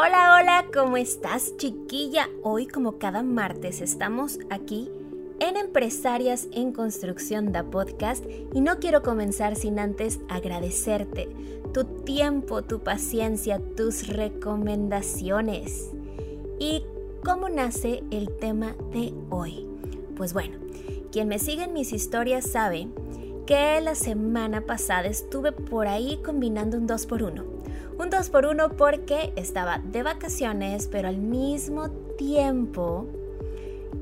Hola, hola, ¿cómo estás chiquilla? Hoy como cada martes estamos aquí en Empresarias en Construcción da Podcast y no quiero comenzar sin antes agradecerte tu tiempo, tu paciencia, tus recomendaciones. ¿Y cómo nace el tema de hoy? Pues bueno, quien me sigue en mis historias sabe que la semana pasada estuve por ahí combinando un 2 por 1 un 2 por 1 porque estaba de vacaciones, pero al mismo tiempo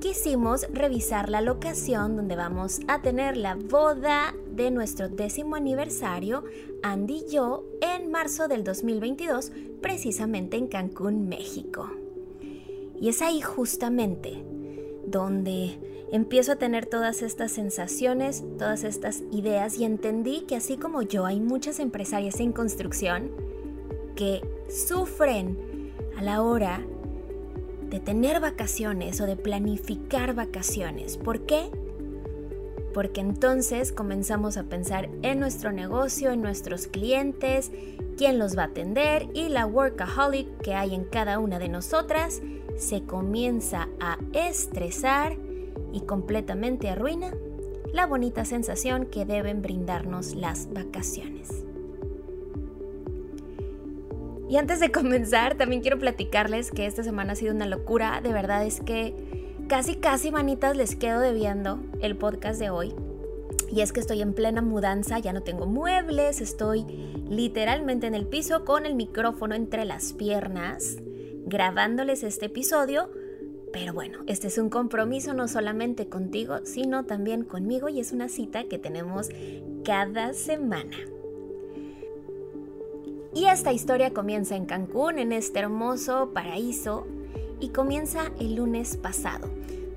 quisimos revisar la locación donde vamos a tener la boda de nuestro décimo aniversario, Andy y yo, en marzo del 2022, precisamente en Cancún, México. Y es ahí justamente donde empiezo a tener todas estas sensaciones, todas estas ideas y entendí que así como yo hay muchas empresarias en construcción, que sufren a la hora de tener vacaciones o de planificar vacaciones. ¿Por qué? Porque entonces comenzamos a pensar en nuestro negocio, en nuestros clientes, quién los va a atender y la workaholic que hay en cada una de nosotras se comienza a estresar y completamente arruina la bonita sensación que deben brindarnos las vacaciones. Y antes de comenzar, también quiero platicarles que esta semana ha sido una locura. De verdad es que casi, casi manitas les quedo debiendo el podcast de hoy. Y es que estoy en plena mudanza, ya no tengo muebles, estoy literalmente en el piso con el micrófono entre las piernas, grabándoles este episodio. Pero bueno, este es un compromiso no solamente contigo, sino también conmigo y es una cita que tenemos cada semana. Y esta historia comienza en Cancún, en este hermoso paraíso, y comienza el lunes pasado,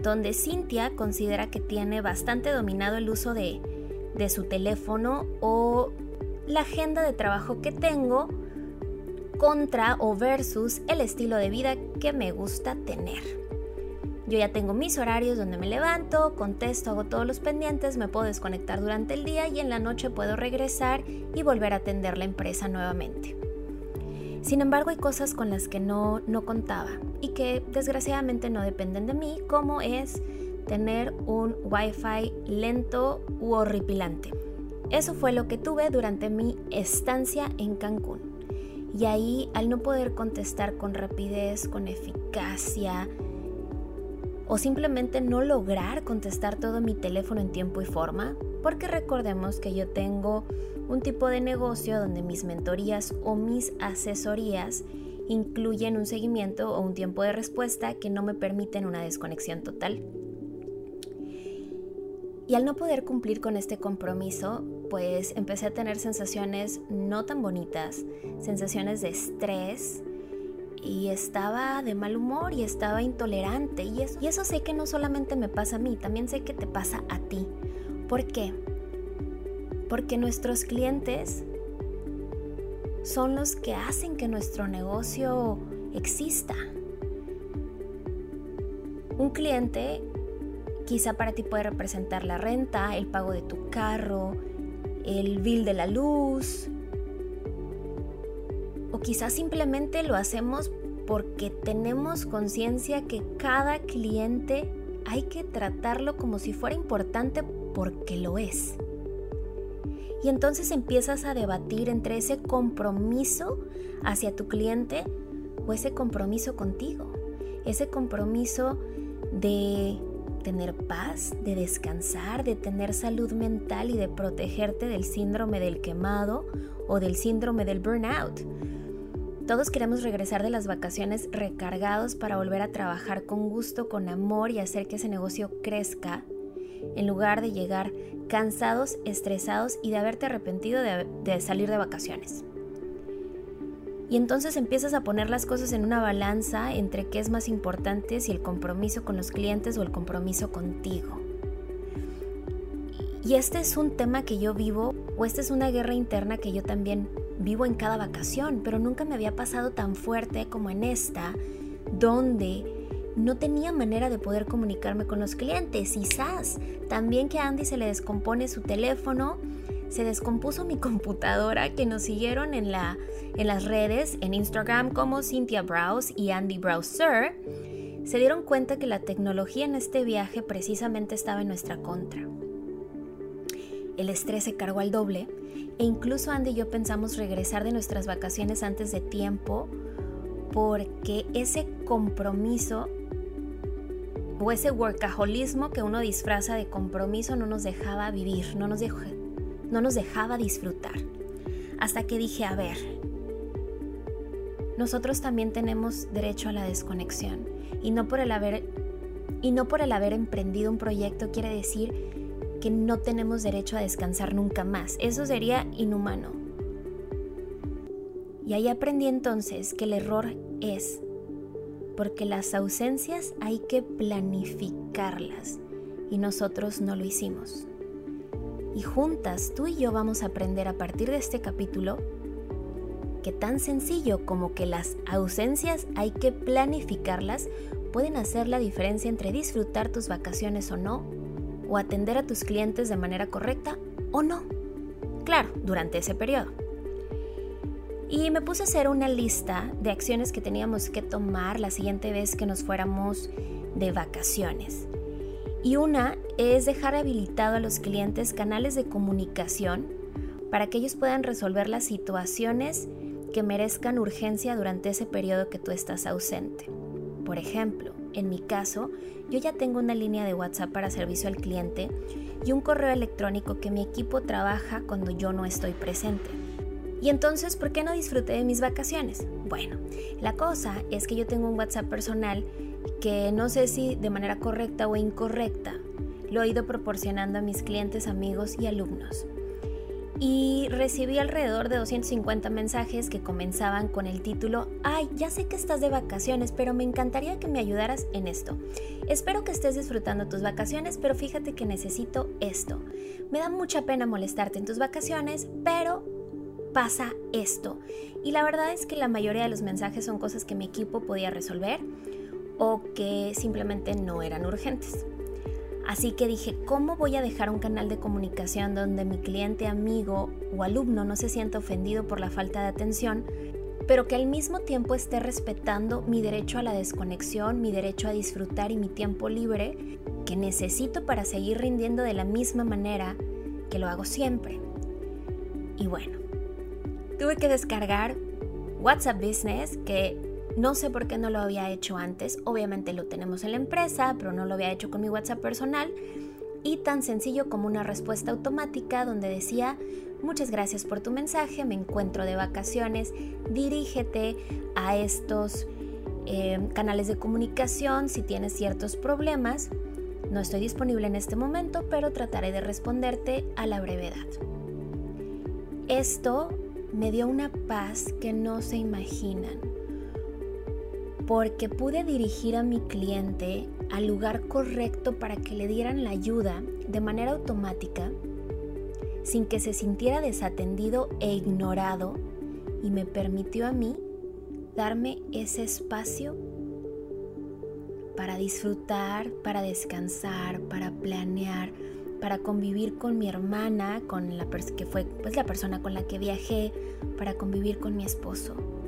donde Cintia considera que tiene bastante dominado el uso de, de su teléfono o la agenda de trabajo que tengo contra o versus el estilo de vida que me gusta tener. Yo ya tengo mis horarios donde me levanto, contesto, hago todos los pendientes, me puedo desconectar durante el día y en la noche puedo regresar y volver a atender la empresa nuevamente. Sin embargo, hay cosas con las que no, no contaba y que desgraciadamente no dependen de mí, como es tener un wifi lento u horripilante. Eso fue lo que tuve durante mi estancia en Cancún. Y ahí, al no poder contestar con rapidez, con eficacia, o simplemente no lograr contestar todo mi teléfono en tiempo y forma, porque recordemos que yo tengo un tipo de negocio donde mis mentorías o mis asesorías incluyen un seguimiento o un tiempo de respuesta que no me permiten una desconexión total. Y al no poder cumplir con este compromiso, pues empecé a tener sensaciones no tan bonitas, sensaciones de estrés, y estaba de mal humor y estaba intolerante. Y eso, y eso sé que no solamente me pasa a mí, también sé que te pasa a ti. ¿Por qué? Porque nuestros clientes son los que hacen que nuestro negocio exista. Un cliente quizá para ti puede representar la renta, el pago de tu carro, el bill de la luz, o quizás simplemente lo hacemos porque tenemos conciencia que cada cliente hay que tratarlo como si fuera importante porque lo es. Y entonces empiezas a debatir entre ese compromiso hacia tu cliente o ese compromiso contigo. Ese compromiso de tener paz, de descansar, de tener salud mental y de protegerte del síndrome del quemado o del síndrome del burnout. Todos queremos regresar de las vacaciones recargados para volver a trabajar con gusto, con amor y hacer que ese negocio crezca. en lugar de llegar cansados, estresados y de haberte arrepentido de, salir de vacaciones. Y entonces empiezas a poner las cosas en una balanza entre qué es más importante, si el compromiso con los clientes o el compromiso contigo. Y este es un tema que yo vivo, o esta es una guerra interna que yo también vivo en cada vacación, pero nunca me había pasado tan fuerte como en esta, donde no tenía manera de poder comunicarme con los clientes. Quizás también que a Andy se le descompone su teléfono se descompuso mi computadora que nos siguieron en, la, en las redes, en Instagram como Cynthia Browse y Andy Browser, se dieron cuenta que la tecnología en este viaje precisamente estaba en nuestra contra. El estrés se cargó al doble e incluso Andy y yo pensamos regresar de nuestras vacaciones antes de tiempo porque ese compromiso o ese workaholismo que uno disfraza de compromiso no nos dejaba vivir, no nos, no nos dejaba disfrutar. Hasta que dije, a ver, nosotros también tenemos derecho a la desconexión y no por el haber y no por el haber emprendido un proyecto quiere decir que no tenemos derecho a descansar nunca más. Eso sería inhumano. Y ahí aprendí entonces que el error es porque las ausencias hay que planificarlas y nosotros no lo hicimos y juntas tú y yo vamos a aprender a partir de este capítulo que tan sencillo como que las ausencias hay que planificarlas pueden hacer la diferencia entre disfrutar tus vacaciones o no, o atender a tus clientes de manera correcta o no. Claro, durante ese periodo. Y me puse a hacer una lista de acciones que teníamos que tomar la siguiente vez que nos fuéramos de vacaciones. Y una es dejar habilitado a los clientes canales de comunicación para que ellos puedan resolver las situaciones que merezcan urgencia durante ese periodo que tú estás ausente. Por ejemplo, en mi caso, yo ya tengo una línea de WhatsApp para servicio al cliente y un correo electrónico que mi equipo trabaja cuando yo no estoy presente. Y entonces, ¿por qué no disfruté de mis vacaciones? Bueno, la cosa es que yo tengo un WhatsApp personal que no sé si de manera correcta o incorrecta lo he ido proporcionando a mis clientes, amigos y alumnos. Y recibí alrededor de 250 mensajes que comenzaban con el título, ay, ya sé que estás de vacaciones, pero me encantaría que me ayudaras en esto. Espero que estés disfrutando tus vacaciones, pero fíjate que necesito esto. Me da mucha pena molestarte en tus vacaciones, pero pasa esto. Y la verdad es que la mayoría de los mensajes son cosas que mi equipo podía resolver o que simplemente no eran urgentes. Así que dije, ¿cómo voy a dejar un canal de comunicación donde mi cliente, amigo o alumno no se sienta ofendido por la falta de atención, pero que al mismo tiempo esté respetando mi derecho a la desconexión, mi derecho a disfrutar y mi tiempo libre que necesito para seguir rindiendo de la misma manera que lo hago siempre? Y bueno, tuve que descargar WhatsApp Business, que no sé por qué no lo había hecho antes. Obviamente lo tenemos en la empresa, pero no lo había hecho con mi WhatsApp personal. Y tan sencillo como una respuesta automática donde decía, muchas gracias por tu mensaje, me encuentro de vacaciones, dirígete a estos eh, canales de comunicación si tienes ciertos problemas. No estoy disponible en este momento, pero trataré de responderte a la brevedad. Esto me dio una paz que no se imaginan porque pude dirigir a mi cliente al lugar correcto para que le dieran la ayuda de manera automática, sin que se sintiera desatendido e ignorado, y me permitió a mí darme ese espacio para disfrutar, para descansar, para planear, para convivir con mi hermana, con la que fue pues, la persona con la que viajé, para convivir con mi esposo.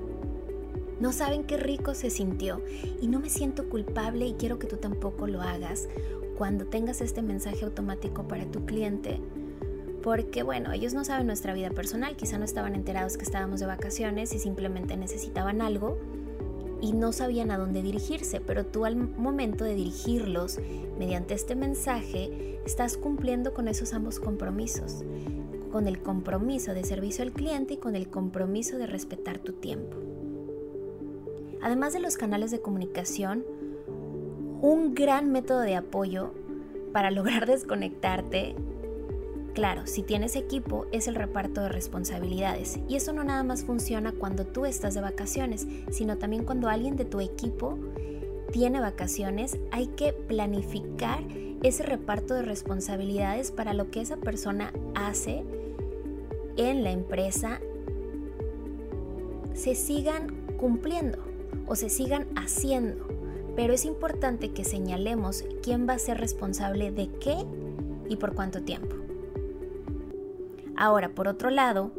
No saben qué rico se sintió y no me siento culpable y quiero que tú tampoco lo hagas cuando tengas este mensaje automático para tu cliente. Porque bueno, ellos no saben nuestra vida personal, quizá no estaban enterados que estábamos de vacaciones y simplemente necesitaban algo y no sabían a dónde dirigirse, pero tú al momento de dirigirlos mediante este mensaje estás cumpliendo con esos ambos compromisos, con el compromiso de servicio al cliente y con el compromiso de respetar tu tiempo. Además de los canales de comunicación, un gran método de apoyo para lograr desconectarte, claro, si tienes equipo es el reparto de responsabilidades. Y eso no nada más funciona cuando tú estás de vacaciones, sino también cuando alguien de tu equipo tiene vacaciones, hay que planificar ese reparto de responsabilidades para lo que esa persona hace en la empresa se sigan cumpliendo o se sigan haciendo. Pero es importante que señalemos quién va a ser responsable de qué y por cuánto tiempo. Ahora, por otro lado,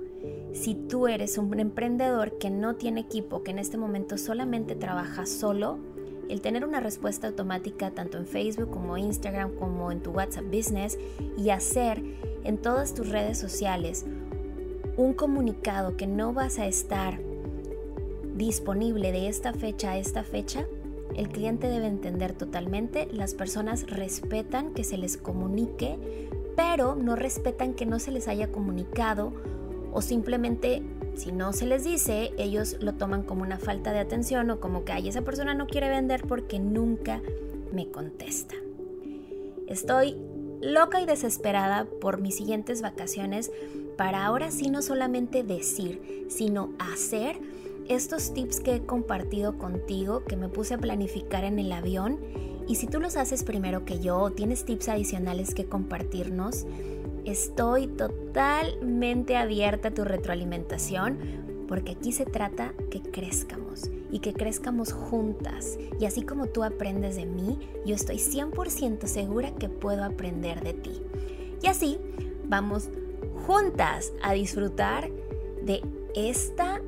si tú eres un emprendedor que no tiene equipo, que en este momento solamente trabaja solo, el tener una respuesta automática tanto en Facebook como Instagram como en tu WhatsApp Business y hacer en todas tus redes sociales un comunicado que no vas a estar disponible de esta fecha a esta fecha, el cliente debe entender totalmente, las personas respetan que se les comunique, pero no respetan que no se les haya comunicado o simplemente si no se les dice, ellos lo toman como una falta de atención o como que, ay, esa persona no quiere vender porque nunca me contesta. Estoy loca y desesperada por mis siguientes vacaciones para ahora sí no solamente decir, sino hacer estos tips que he compartido contigo, que me puse a planificar en el avión. Y si tú los haces primero que yo o tienes tips adicionales que compartirnos, estoy totalmente abierta a tu retroalimentación porque aquí se trata que crezcamos y que crezcamos juntas. Y así como tú aprendes de mí, yo estoy 100% segura que puedo aprender de ti. Y así vamos juntas a disfrutar de esta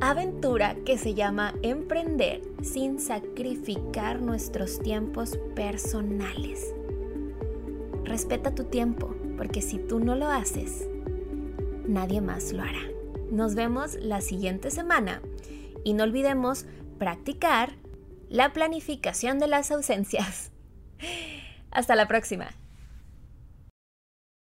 aventura que se llama emprender sin sacrificar nuestros tiempos personales. Respeta tu tiempo, porque si tú no lo haces, nadie más lo hará. Nos vemos la siguiente semana y no olvidemos practicar la planificación de las ausencias. Hasta la próxima.